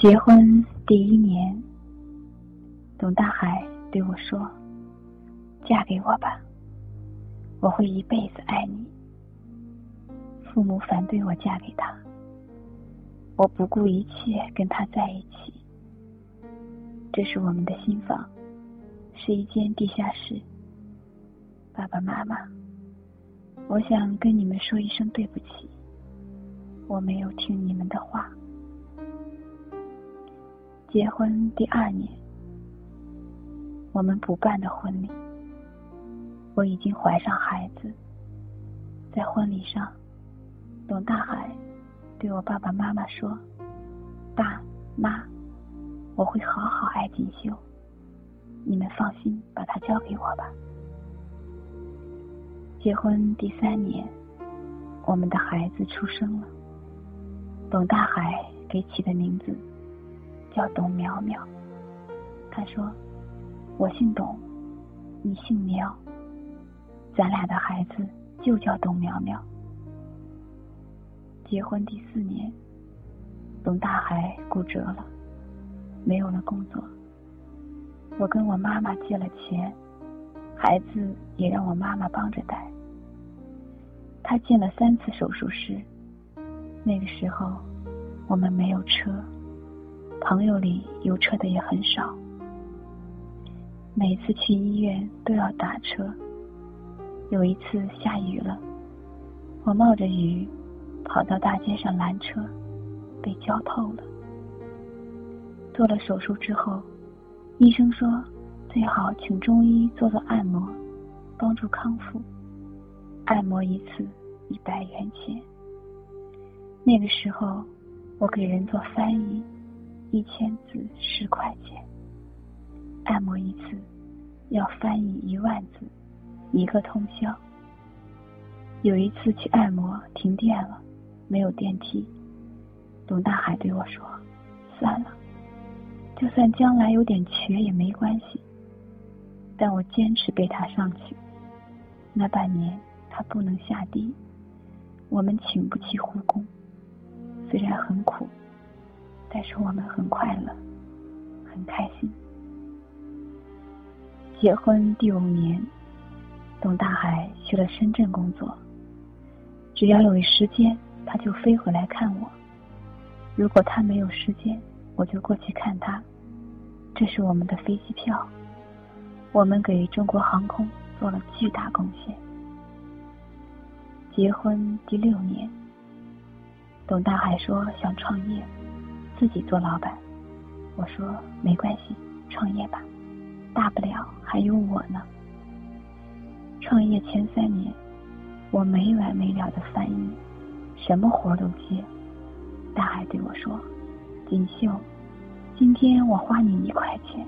结婚第一年，董大海对我说：“嫁给我吧，我会一辈子爱你。”父母反对我嫁给他，我不顾一切跟他在一起。这是我们的新房，是一间地下室。爸爸妈妈，我想跟你们说一声对不起，我没有听你们的话。结婚第二年，我们补办的婚礼，我已经怀上孩子，在婚礼上。董大海对我爸爸妈妈说：“爸妈，我会好好爱锦绣，你们放心把她交给我吧。”结婚第三年，我们的孩子出生了。董大海给起的名字叫董苗苗。他说：“我姓董，你姓苗，咱俩的孩子就叫董苗苗。”结婚第四年，董大海骨折了，没有了工作。我跟我妈妈借了钱，孩子也让我妈妈帮着带。他进了三次手术室。那个时候，我们没有车，朋友里有车的也很少。每次去医院都要打车。有一次下雨了，我冒着雨。跑到大街上拦车，被浇透了。做了手术之后，医生说最好请中医做做按摩，帮助康复。按摩一次一百元钱。那个时候，我给人做翻译，一千字十块钱。按摩一次要翻译一万字，一个通宵。有一次去按摩，停电了。没有电梯，董大海对我说：“算了，就算将来有点瘸也没关系。”但我坚持背他上去。那半年他不能下地，我们请不起护工，虽然很苦，但是我们很快乐，很开心。结婚第五年，董大海去了深圳工作，只要有时间。他就飞回来看我，如果他没有时间，我就过去看他。这是我们的飞机票，我们给中国航空做了巨大贡献。结婚第六年，董大海说想创业，自己做老板。我说没关系，创业吧，大不了还有我呢。创业前三年，我没完没了的翻译。什么活都接，大海对我说：“锦绣，今天我花你一块钱，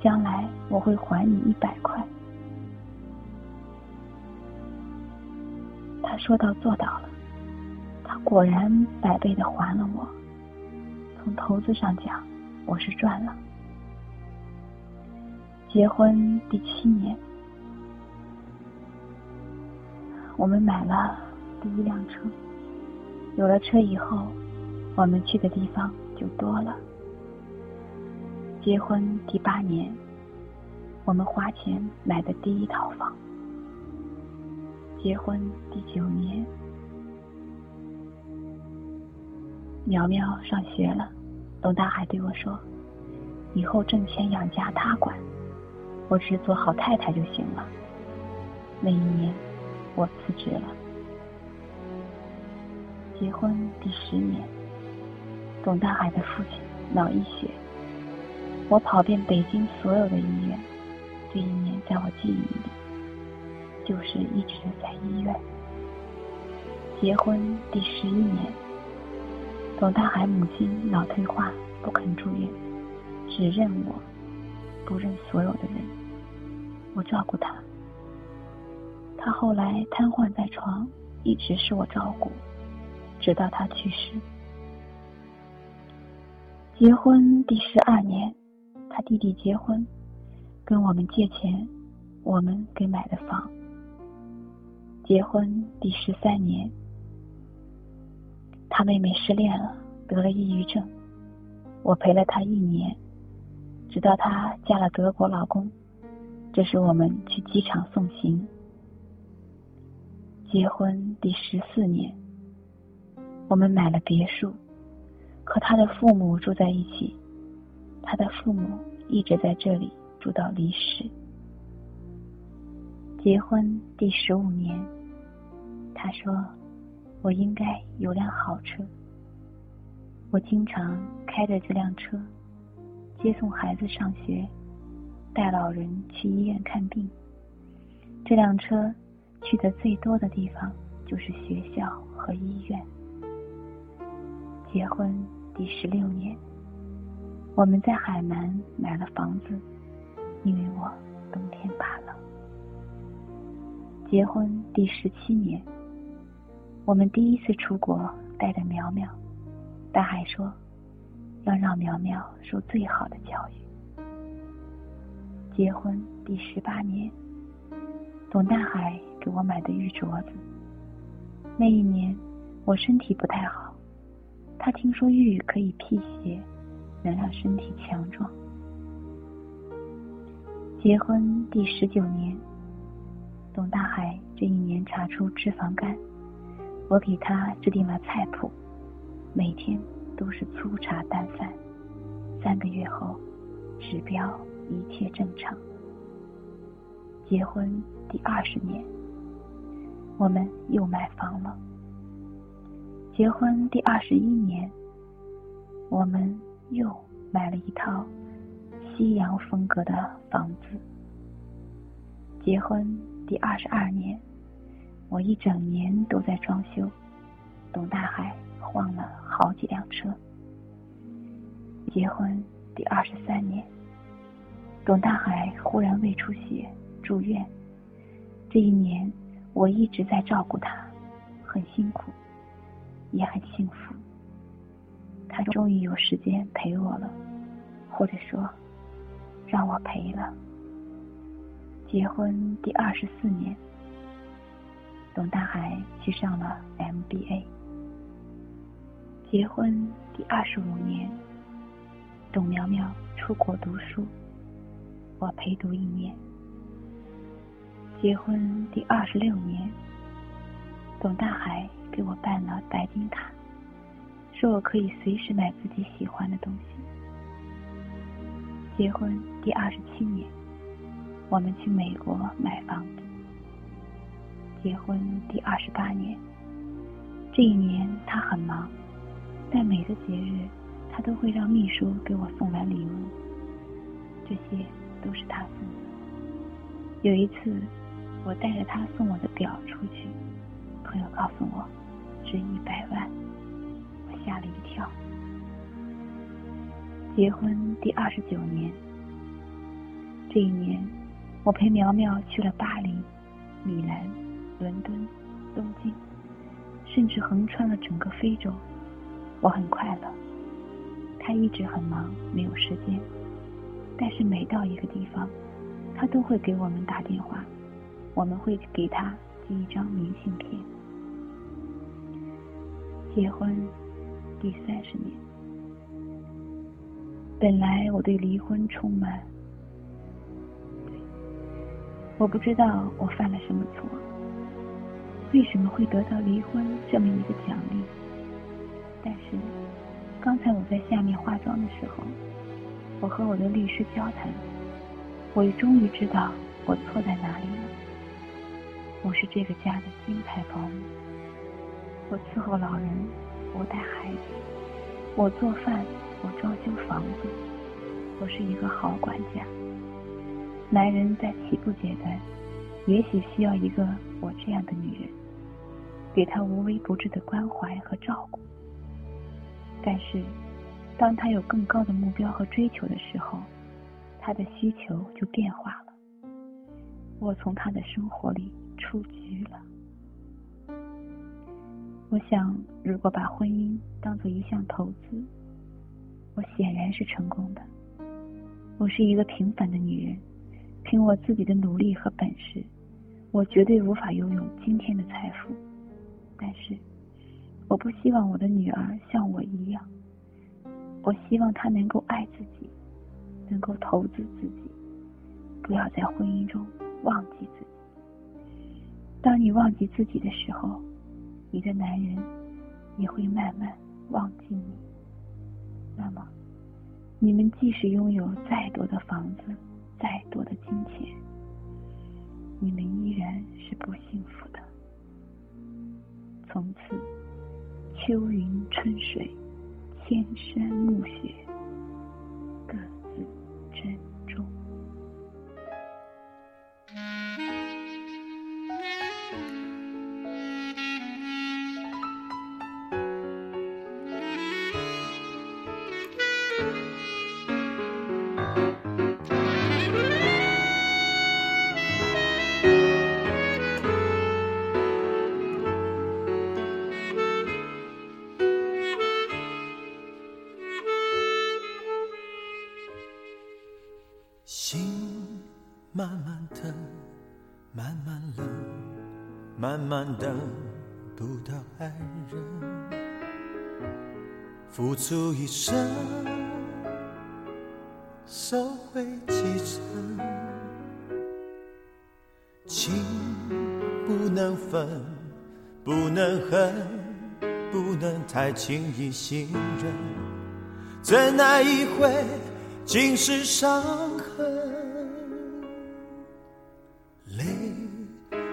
将来我会还你一百块。”他说到做到了，他果然百倍的还了我。从投资上讲，我是赚了。结婚第七年，我们买了第一辆车。有了车以后，我们去的地方就多了。结婚第八年，我们花钱买的第一套房。结婚第九年，苗苗上学了，董大海对我说：“以后挣钱养家他管，我只做好太太就行了。”那一年，我辞职了。结婚第十年，董大海的父亲脑溢血，我跑遍北京所有的医院，这一年在我记忆里，就是一直在医院。结婚第十一年，董大海母亲脑退化不肯住院，只认我，不认所有的人，我照顾他。他后来瘫痪在床，一直是我照顾。直到他去世，结婚第十二年，他弟弟结婚，跟我们借钱，我们给买的房。结婚第十三年，他妹妹失恋了，得了抑郁症，我陪了她一年，直到她嫁了德国老公。这是我们去机场送行。结婚第十四年，我们买了别墅，和他的父母住在一起。他的父母一直在这里住到离世。结婚第十五年，他说：“我应该有辆好车。”我经常开着这辆车接送孩子上学，带老人去医院看病。这辆车。去的最多的地方就是学校和医院。结婚第十六年，我们在海南买了房子，因为我冬天怕冷。结婚第十七年，我们第一次出国带着苗苗，大海说要让苗苗受最好的教育。结婚第十八年，董大海。给我买的玉镯子。那一年我身体不太好，他听说玉可以辟邪，能让身体强壮。结婚第十九年，董大海这一年查出脂肪肝，我给他制定了菜谱，每天都是粗茶淡饭。三个月后，指标一切正常。结婚第二十年。我们又买房了。结婚第二十一年，我们又买了一套西洋风格的房子。结婚第二十二年，我一整年都在装修，董大海换了好几辆车。结婚第二十三年，董大海忽然胃出血住院，这一年。我一直在照顾他，很辛苦，也很幸福。他终于有时间陪我了，或者说，让我陪了。结婚第二十四年，董大海去上了 MBA。结婚第二十五年，董苗苗出国读书，我陪读一年。结婚第二十六年，董大海给我办了白金卡，说我可以随时买自己喜欢的东西。结婚第二十七年，我们去美国买房子。结婚第二十八年，这一年他很忙，但每个节日他都会让秘书给我送来礼物，这些都是他送的。有一次。我带着他送我的表出去，朋友告诉我值一百万，我吓了一跳。结婚第二十九年，这一年我陪苗苗去了巴黎、米兰、伦敦、东京，甚至横穿了整个非洲，我很快乐。他一直很忙，没有时间，但是每到一个地方，他都会给我们打电话。我们会给他寄一张明信片。结婚第三十年，本来我对离婚充满，我不知道我犯了什么错，为什么会得到离婚这么一个奖励？但是刚才我在下面化妆的时候，我和我的律师交谈，我也终于知道我错在哪里了。我是这个家的金牌保姆，我伺候老人，我带孩子，我做饭，我装修房子，我是一个好管家。男人在起步阶段，也许需要一个我这样的女人，给他无微不至的关怀和照顾。但是，当他有更高的目标和追求的时候，他的需求就变化了。我从他的生活里。出局了。我想，如果把婚姻当做一项投资，我显然是成功的。我是一个平凡的女人，凭我自己的努力和本事，我绝对无法拥有今天的财富。但是，我不希望我的女儿像我一样。我希望她能够爱自己，能够投资自己，不要在婚姻中忘记自己。当你忘记自己的时候，你的男人也会慢慢忘记你。那么，你们即使拥有再多的房子，再多的金钱，你们依然是不幸福的。从此，秋云春水，千山暮雪，慢慢等，慢慢冷，慢慢等不到爱人。付出一生，收回几成。情不能分，不能恨，不能太轻易信任。怎奈一回，尽是伤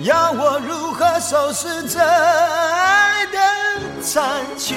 要我如何收拾这爱的残缺？